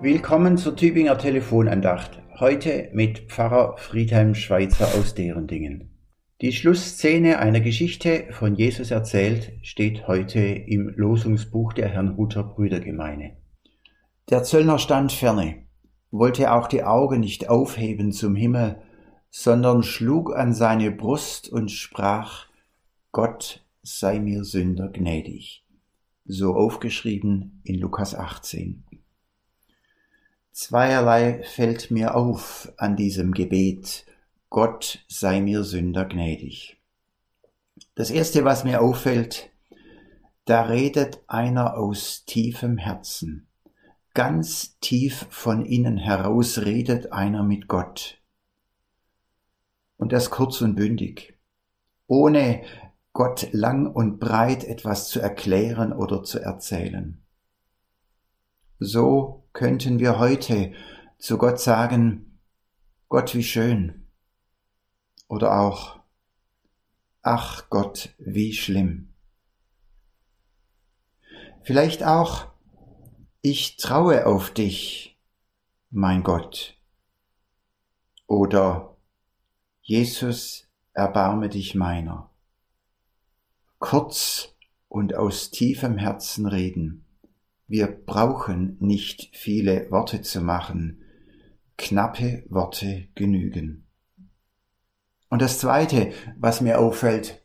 Willkommen zur Tübinger Telefonandacht. Heute mit Pfarrer Friedhelm Schweitzer aus Derendingen. Die Schlussszene einer Geschichte von Jesus erzählt steht heute im Losungsbuch der Herrnhuter Brüdergemeine. Der Zöllner stand ferne, wollte auch die Augen nicht aufheben zum Himmel, sondern schlug an seine Brust und sprach, Gott sei mir Sünder gnädig. So aufgeschrieben in Lukas 18. Zweierlei fällt mir auf an diesem Gebet, Gott sei mir Sünder gnädig. Das erste, was mir auffällt, da redet einer aus tiefem Herzen. Ganz tief von innen heraus redet einer mit Gott. Und das kurz und bündig, ohne Gott lang und breit etwas zu erklären oder zu erzählen. So könnten wir heute zu Gott sagen, Gott, wie schön. Oder auch, ach Gott, wie schlimm. Vielleicht auch, ich traue auf dich, mein Gott. Oder, Jesus, erbarme dich meiner. Kurz und aus tiefem Herzen reden wir brauchen nicht viele Worte zu machen. Knappe Worte genügen. Und das Zweite, was mir auffällt,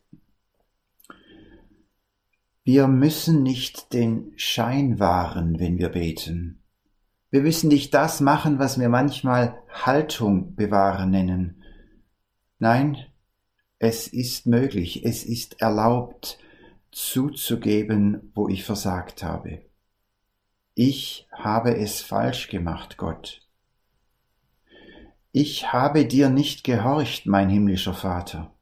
wir müssen nicht den Schein wahren, wenn wir beten. Wir müssen nicht das machen, was wir manchmal Haltung bewahren nennen. Nein, es ist möglich, es ist erlaubt, zuzugeben, wo ich versagt habe. Ich habe es falsch gemacht, Gott. Ich habe dir nicht gehorcht, mein himmlischer Vater.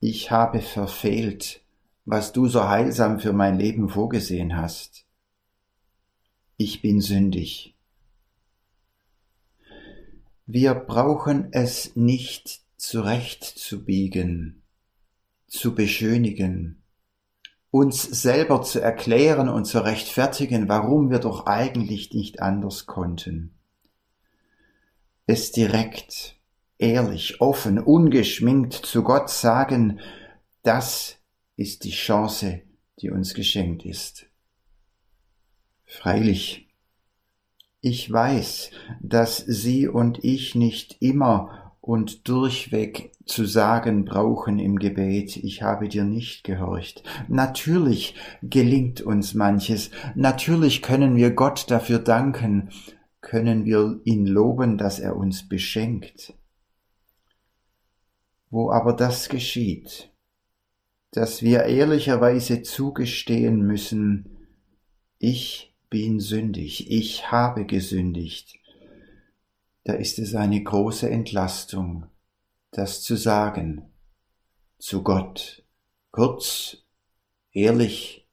Ich habe verfehlt, was du so heilsam für mein Leben vorgesehen hast. Ich bin sündig. Wir brauchen es nicht zurechtzubiegen, zu beschönigen, uns selber zu erklären und zu rechtfertigen, warum wir doch eigentlich nicht anders konnten. Es direkt, ehrlich, offen, ungeschminkt zu Gott sagen, das ist die Chance, die uns geschenkt ist. Freilich, ich weiß, dass Sie und ich nicht immer und durchweg zu sagen brauchen im Gebet, ich habe dir nicht gehorcht. Natürlich gelingt uns manches, natürlich können wir Gott dafür danken, können wir ihn loben, dass er uns beschenkt. Wo aber das geschieht, dass wir ehrlicherweise zugestehen müssen, ich bin sündig, ich habe gesündigt, da ist es eine große Entlastung, das zu sagen zu Gott, kurz, ehrlich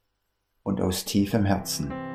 und aus tiefem Herzen.